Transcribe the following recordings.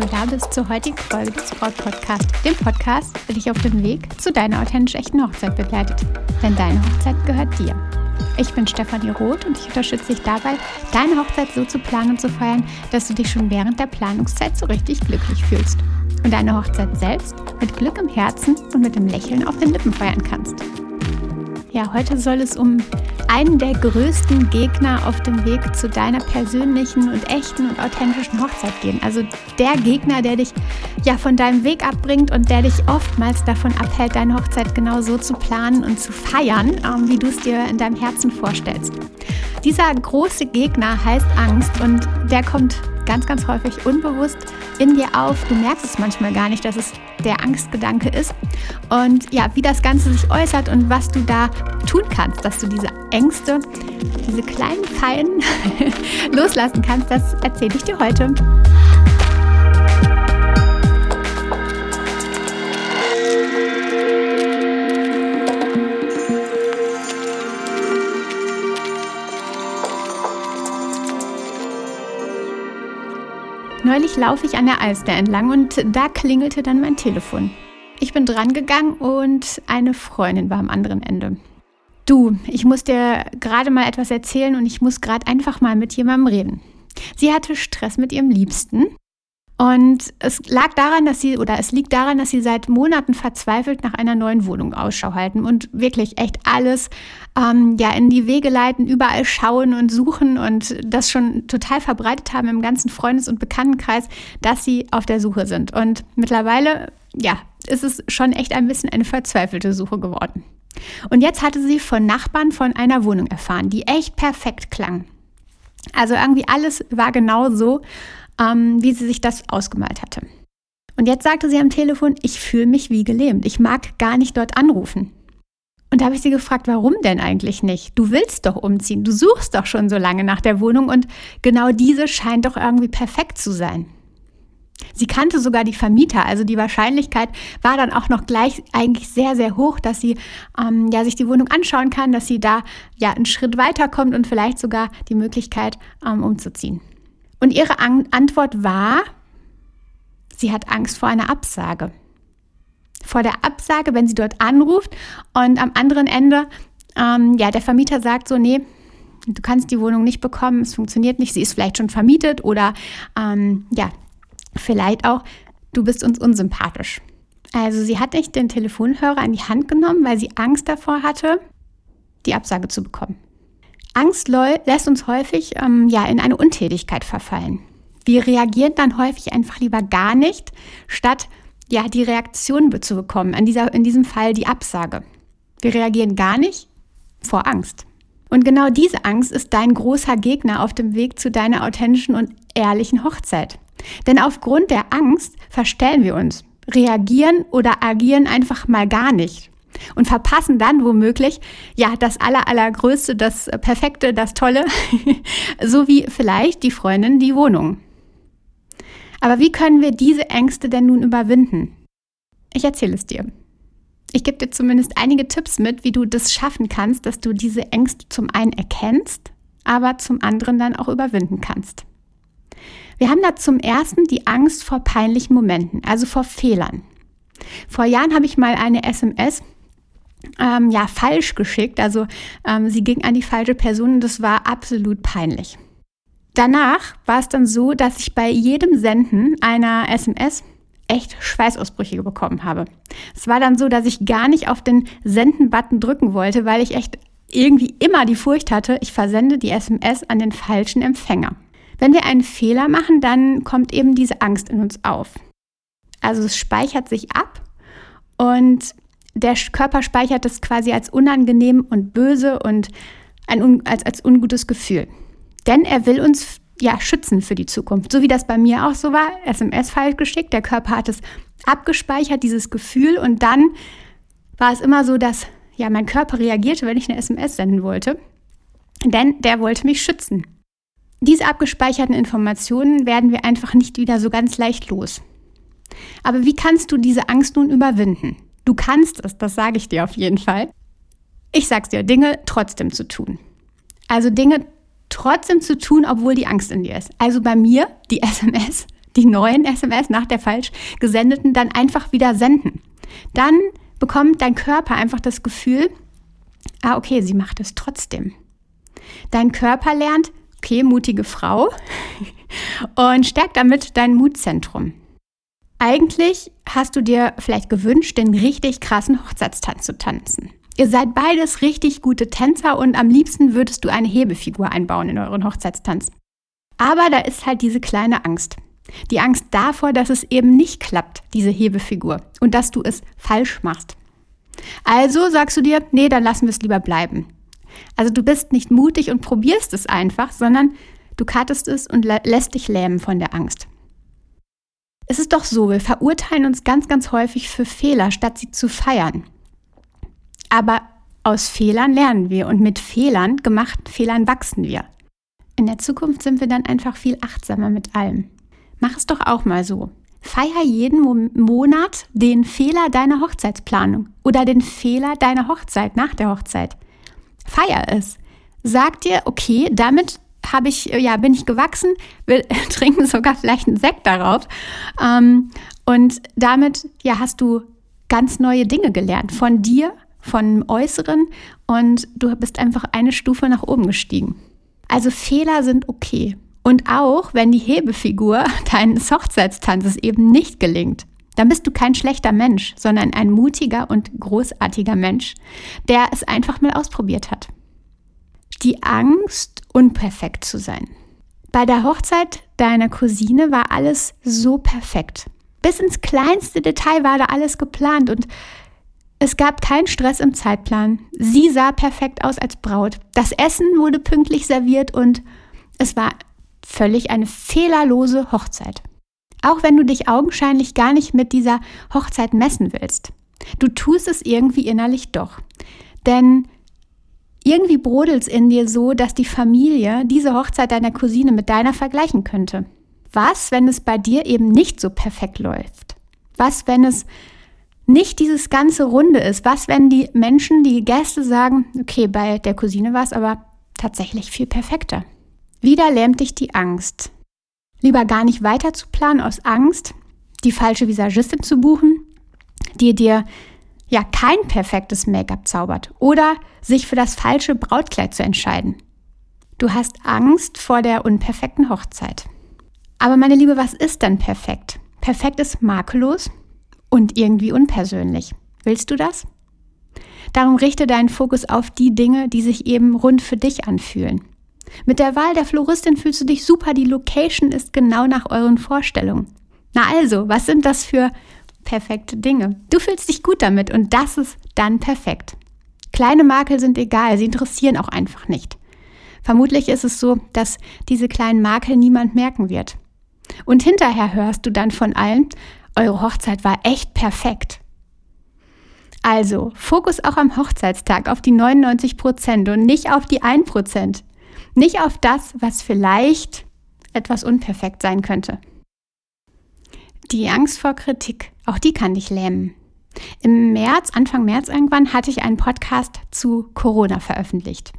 du da bist zur heutigen Folge des Braut Podcast, dem Podcast, der dich auf dem Weg zu deiner authentisch echten Hochzeit begleitet. Denn deine Hochzeit gehört dir. Ich bin Stefanie Roth und ich unterstütze dich dabei, deine Hochzeit so zu planen und zu feiern, dass du dich schon während der Planungszeit so richtig glücklich fühlst und deine Hochzeit selbst mit Glück im Herzen und mit dem Lächeln auf den Lippen feiern kannst. Ja, heute soll es um einen der größten Gegner auf dem Weg zu deiner persönlichen und echten und authentischen Hochzeit gehen. Also der Gegner, der dich ja von deinem Weg abbringt und der dich oftmals davon abhält, deine Hochzeit genau so zu planen und zu feiern, ähm, wie du es dir in deinem Herzen vorstellst. Dieser große Gegner heißt Angst und der kommt ganz, ganz häufig unbewusst in dir auf. Du merkst es manchmal gar nicht, dass es der Angstgedanke ist. Und ja, wie das Ganze sich äußert und was du da tun kannst, dass du diese Ängste, diese kleinen Fallen loslassen kannst, das erzähle ich dir heute. Neulich laufe ich an der Alster entlang und da klingelte dann mein Telefon. Ich bin dran gegangen und eine Freundin war am anderen Ende. Du, ich muss dir gerade mal etwas erzählen und ich muss gerade einfach mal mit jemandem reden. Sie hatte Stress mit ihrem Liebsten und es lag daran, dass sie, oder es liegt daran, dass sie seit Monaten verzweifelt nach einer neuen Wohnung Ausschau halten und wirklich echt alles ähm, ja, in die Wege leiten, überall schauen und suchen und das schon total verbreitet haben im ganzen Freundes- und Bekanntenkreis, dass sie auf der Suche sind. Und mittlerweile, ja, ist es schon echt ein bisschen eine verzweifelte Suche geworden. Und jetzt hatte sie von Nachbarn von einer Wohnung erfahren, die echt perfekt klang. Also irgendwie alles war genau so ähm, wie sie sich das ausgemalt hatte. Und jetzt sagte sie am Telefon, ich fühle mich wie gelähmt. Ich mag gar nicht dort anrufen. Und da habe ich sie gefragt, warum denn eigentlich nicht? Du willst doch umziehen, du suchst doch schon so lange nach der Wohnung und genau diese scheint doch irgendwie perfekt zu sein. Sie kannte sogar die Vermieter, also die Wahrscheinlichkeit war dann auch noch gleich eigentlich sehr, sehr hoch, dass sie ähm, ja, sich die Wohnung anschauen kann, dass sie da ja einen Schritt weiterkommt und vielleicht sogar die Möglichkeit ähm, umzuziehen. Und ihre An Antwort war, sie hat Angst vor einer Absage. Vor der Absage, wenn sie dort anruft und am anderen Ende, ähm, ja, der Vermieter sagt so, nee, du kannst die Wohnung nicht bekommen, es funktioniert nicht, sie ist vielleicht schon vermietet oder ähm, ja, vielleicht auch, du bist uns unsympathisch. Also sie hat nicht den Telefonhörer in die Hand genommen, weil sie Angst davor hatte, die Absage zu bekommen. Angst lässt uns häufig ähm, ja, in eine Untätigkeit verfallen. Wir reagieren dann häufig einfach lieber gar nicht, statt ja, die Reaktion zu bekommen. In, dieser, in diesem Fall die Absage. Wir reagieren gar nicht vor Angst. Und genau diese Angst ist dein großer Gegner auf dem Weg zu deiner authentischen und ehrlichen Hochzeit. Denn aufgrund der Angst verstellen wir uns, reagieren oder agieren einfach mal gar nicht und verpassen dann womöglich ja das aller allergrößte, das perfekte, das tolle, so wie vielleicht die Freundin die Wohnung. Aber wie können wir diese Ängste denn nun überwinden? Ich erzähle es dir. Ich gebe dir zumindest einige Tipps mit, wie du das schaffen kannst, dass du diese Ängste zum einen erkennst, aber zum anderen dann auch überwinden kannst. Wir haben da zum ersten die Angst vor peinlichen Momenten, also vor Fehlern. Vor Jahren habe ich mal eine SMS ähm, ja, falsch geschickt. Also ähm, sie ging an die falsche Person und das war absolut peinlich. Danach war es dann so, dass ich bei jedem Senden einer SMS echt Schweißausbrüche bekommen habe. Es war dann so, dass ich gar nicht auf den Senden-Button drücken wollte, weil ich echt irgendwie immer die Furcht hatte, ich versende die SMS an den falschen Empfänger. Wenn wir einen Fehler machen, dann kommt eben diese Angst in uns auf. Also es speichert sich ab und der Körper speichert das quasi als unangenehm und böse und ein, als, als ungutes Gefühl. Denn er will uns ja schützen für die Zukunft. So wie das bei mir auch so war, SMS falsch geschickt, der Körper hat es abgespeichert, dieses Gefühl, und dann war es immer so, dass ja mein Körper reagierte, wenn ich eine SMS senden wollte. Denn der wollte mich schützen. Diese abgespeicherten Informationen werden wir einfach nicht wieder so ganz leicht los. Aber wie kannst du diese Angst nun überwinden? Du kannst es, das sage ich dir auf jeden Fall. Ich sag's dir, Dinge trotzdem zu tun. Also Dinge trotzdem zu tun, obwohl die Angst in dir ist. Also bei mir die SMS die neuen SMS nach der falsch gesendeten dann einfach wieder senden. Dann bekommt dein Körper einfach das Gefühl, ah, okay, sie macht es trotzdem. Dein Körper lernt, okay, mutige Frau und stärkt damit dein Mutzentrum. Eigentlich hast du dir vielleicht gewünscht, den richtig krassen Hochzeitstanz zu tanzen. Ihr seid beides richtig gute Tänzer und am liebsten würdest du eine Hebefigur einbauen in euren Hochzeitstanz. Aber da ist halt diese kleine Angst. Die Angst davor, dass es eben nicht klappt, diese Hebefigur, und dass du es falsch machst. Also sagst du dir, nee, dann lassen wir es lieber bleiben. Also du bist nicht mutig und probierst es einfach, sondern du kattest es und lässt dich lähmen von der Angst. Es ist doch so, wir verurteilen uns ganz, ganz häufig für Fehler, statt sie zu feiern. Aber aus Fehlern lernen wir und mit Fehlern, gemachten Fehlern wachsen wir. In der Zukunft sind wir dann einfach viel achtsamer mit allem. Mach es doch auch mal so. Feier jeden Monat den Fehler deiner Hochzeitsplanung oder den Fehler deiner Hochzeit nach der Hochzeit. Feier es. Sag dir, okay, damit habe ich, ja, bin ich gewachsen, will trinken sogar vielleicht einen Sekt darauf. Ähm, und damit, ja, hast du ganz neue Dinge gelernt von dir, von Äußeren und du bist einfach eine Stufe nach oben gestiegen. Also Fehler sind okay. Und auch wenn die Hebefigur deines Hochzeitstanzes eben nicht gelingt, dann bist du kein schlechter Mensch, sondern ein mutiger und großartiger Mensch, der es einfach mal ausprobiert hat. Die Angst, unperfekt zu sein. Bei der Hochzeit deiner Cousine war alles so perfekt. Bis ins kleinste Detail war da alles geplant und es gab keinen Stress im Zeitplan. Sie sah perfekt aus als Braut. Das Essen wurde pünktlich serviert und es war völlig eine fehlerlose Hochzeit. Auch wenn du dich augenscheinlich gar nicht mit dieser Hochzeit messen willst. Du tust es irgendwie innerlich doch. Denn irgendwie brodelt es in dir so, dass die Familie diese Hochzeit deiner Cousine mit deiner vergleichen könnte. Was, wenn es bei dir eben nicht so perfekt läuft? Was, wenn es nicht dieses ganze Runde ist? Was, wenn die Menschen, die Gäste sagen, okay, bei der Cousine war es aber tatsächlich viel perfekter? Wieder lähmt dich die Angst. Lieber gar nicht weiter zu planen aus Angst, die falsche Visagistin zu buchen, die dir ja kein perfektes Make-up zaubert oder sich für das falsche Brautkleid zu entscheiden. Du hast Angst vor der unperfekten Hochzeit. Aber meine Liebe, was ist denn perfekt? Perfekt ist makellos und irgendwie unpersönlich. Willst du das? Darum richte deinen Fokus auf die Dinge, die sich eben rund für dich anfühlen. Mit der Wahl der Floristin fühlst du dich super, die Location ist genau nach euren Vorstellungen. Na also, was sind das für perfekte Dinge? Du fühlst dich gut damit und das ist dann perfekt. Kleine Makel sind egal, sie interessieren auch einfach nicht. Vermutlich ist es so, dass diese kleinen Makel niemand merken wird. Und hinterher hörst du dann von allen, eure Hochzeit war echt perfekt. Also, Fokus auch am Hochzeitstag auf die 99 Prozent und nicht auf die 1 Prozent. Nicht auf das, was vielleicht etwas unperfekt sein könnte. Die Angst vor Kritik, auch die kann dich lähmen. Im März, Anfang März irgendwann, hatte ich einen Podcast zu Corona veröffentlicht.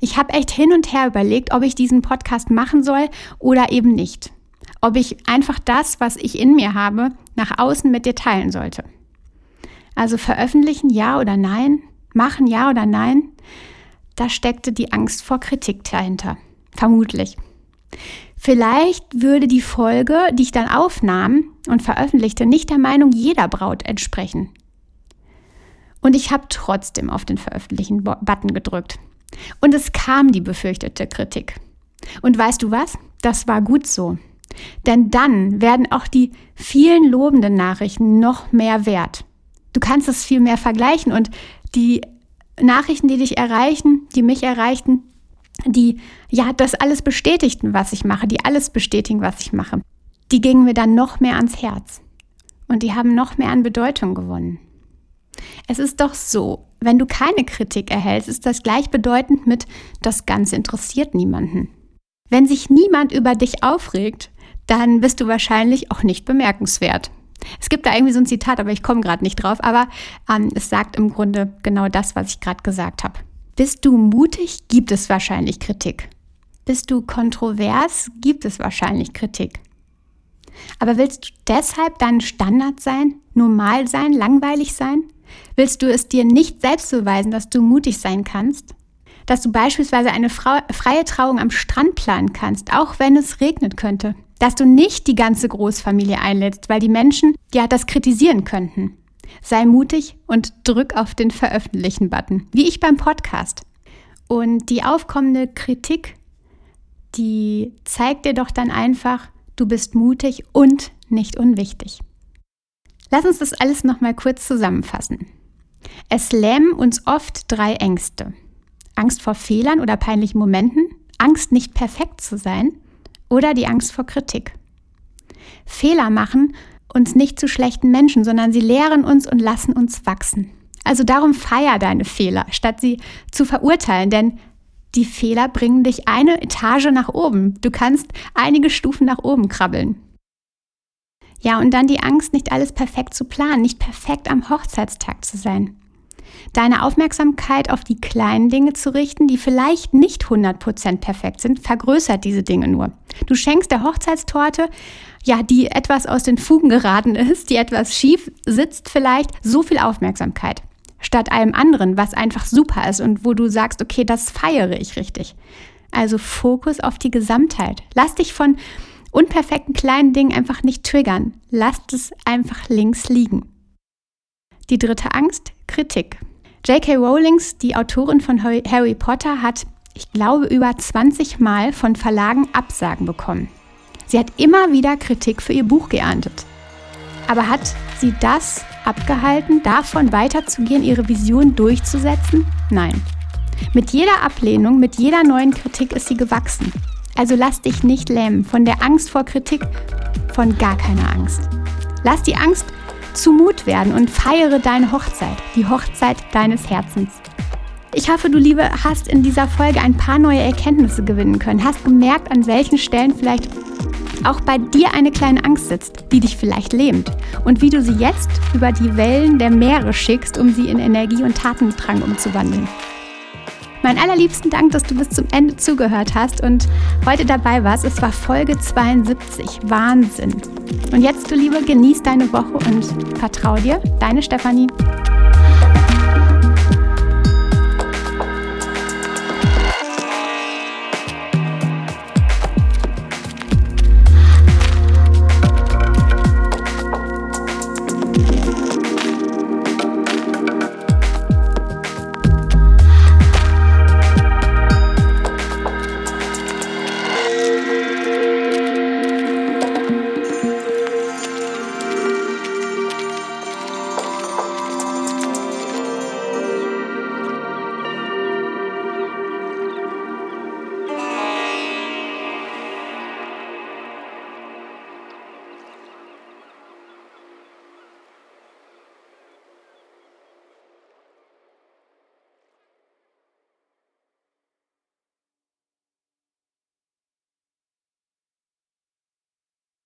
Ich habe echt hin und her überlegt, ob ich diesen Podcast machen soll oder eben nicht. Ob ich einfach das, was ich in mir habe, nach außen mit dir teilen sollte. Also veröffentlichen ja oder nein, machen ja oder nein da steckte die Angst vor Kritik dahinter. Vermutlich. Vielleicht würde die Folge, die ich dann aufnahm und veröffentlichte, nicht der Meinung jeder Braut entsprechen. Und ich habe trotzdem auf den Veröffentlichen-Button gedrückt. Und es kam die befürchtete Kritik. Und weißt du was? Das war gut so. Denn dann werden auch die vielen lobenden Nachrichten noch mehr wert. Du kannst es viel mehr vergleichen und die Nachrichten, die dich erreichen, die mich erreichten, die ja das alles bestätigten, was ich mache, die alles bestätigen, was ich mache, die gingen mir dann noch mehr ans Herz. Und die haben noch mehr an Bedeutung gewonnen. Es ist doch so, wenn du keine Kritik erhältst, ist das gleichbedeutend mit, das Ganze interessiert niemanden. Wenn sich niemand über dich aufregt, dann bist du wahrscheinlich auch nicht bemerkenswert. Es gibt da irgendwie so ein Zitat, aber ich komme gerade nicht drauf. Aber ähm, es sagt im Grunde genau das, was ich gerade gesagt habe. Bist du mutig, gibt es wahrscheinlich Kritik. Bist du kontrovers, gibt es wahrscheinlich Kritik. Aber willst du deshalb dein Standard sein, normal sein, langweilig sein? Willst du es dir nicht selbst beweisen, dass du mutig sein kannst? Dass du beispielsweise eine freie Trauung am Strand planen kannst, auch wenn es regnet könnte? Dass du nicht die ganze Großfamilie einlädst, weil die Menschen ja das kritisieren könnten? Sei mutig und drück auf den Veröffentlichen-Button, wie ich beim Podcast. Und die aufkommende Kritik, die zeigt dir doch dann einfach, du bist mutig und nicht unwichtig. Lass uns das alles nochmal kurz zusammenfassen. Es lähmen uns oft drei Ängste. Angst vor Fehlern oder peinlichen Momenten, Angst nicht perfekt zu sein oder die Angst vor Kritik. Fehler machen uns nicht zu schlechten Menschen, sondern sie lehren uns und lassen uns wachsen. Also darum feier deine Fehler, statt sie zu verurteilen, denn die Fehler bringen dich eine Etage nach oben. Du kannst einige Stufen nach oben krabbeln. Ja, und dann die Angst, nicht alles perfekt zu planen, nicht perfekt am Hochzeitstag zu sein. Deine Aufmerksamkeit auf die kleinen Dinge zu richten, die vielleicht nicht 100% perfekt sind, vergrößert diese Dinge nur. Du schenkst der Hochzeitstorte, ja, die etwas aus den Fugen geraten ist, die etwas schief sitzt vielleicht, so viel Aufmerksamkeit statt allem anderen, was einfach super ist und wo du sagst, okay, das feiere ich richtig. Also Fokus auf die Gesamtheit. Lass dich von unperfekten kleinen Dingen einfach nicht triggern. Lass es einfach links liegen. Die dritte Angst, Kritik. J.K. Rowlings, die Autorin von Harry Potter, hat, ich glaube, über 20 Mal von Verlagen Absagen bekommen. Sie hat immer wieder Kritik für ihr Buch geerntet. Aber hat sie das abgehalten, davon weiterzugehen, ihre Vision durchzusetzen? Nein. Mit jeder Ablehnung, mit jeder neuen Kritik ist sie gewachsen. Also lass dich nicht lähmen von der Angst vor Kritik, von gar keiner Angst. Lass die Angst zu Mut werden und feiere deine Hochzeit, die Hochzeit deines Herzens. Ich hoffe, du Liebe hast in dieser Folge ein paar neue Erkenntnisse gewinnen können, hast gemerkt, an welchen Stellen vielleicht auch bei dir eine kleine Angst sitzt, die dich vielleicht lähmt und wie du sie jetzt über die Wellen der Meere schickst, um sie in Energie und Tatendrang umzuwandeln. Mein allerliebsten Dank, dass du bis zum Ende zugehört hast und heute dabei warst. Es war Folge 72. Wahnsinn. Und jetzt, du Liebe, genieß deine Woche und vertrau dir. Deine Stefanie.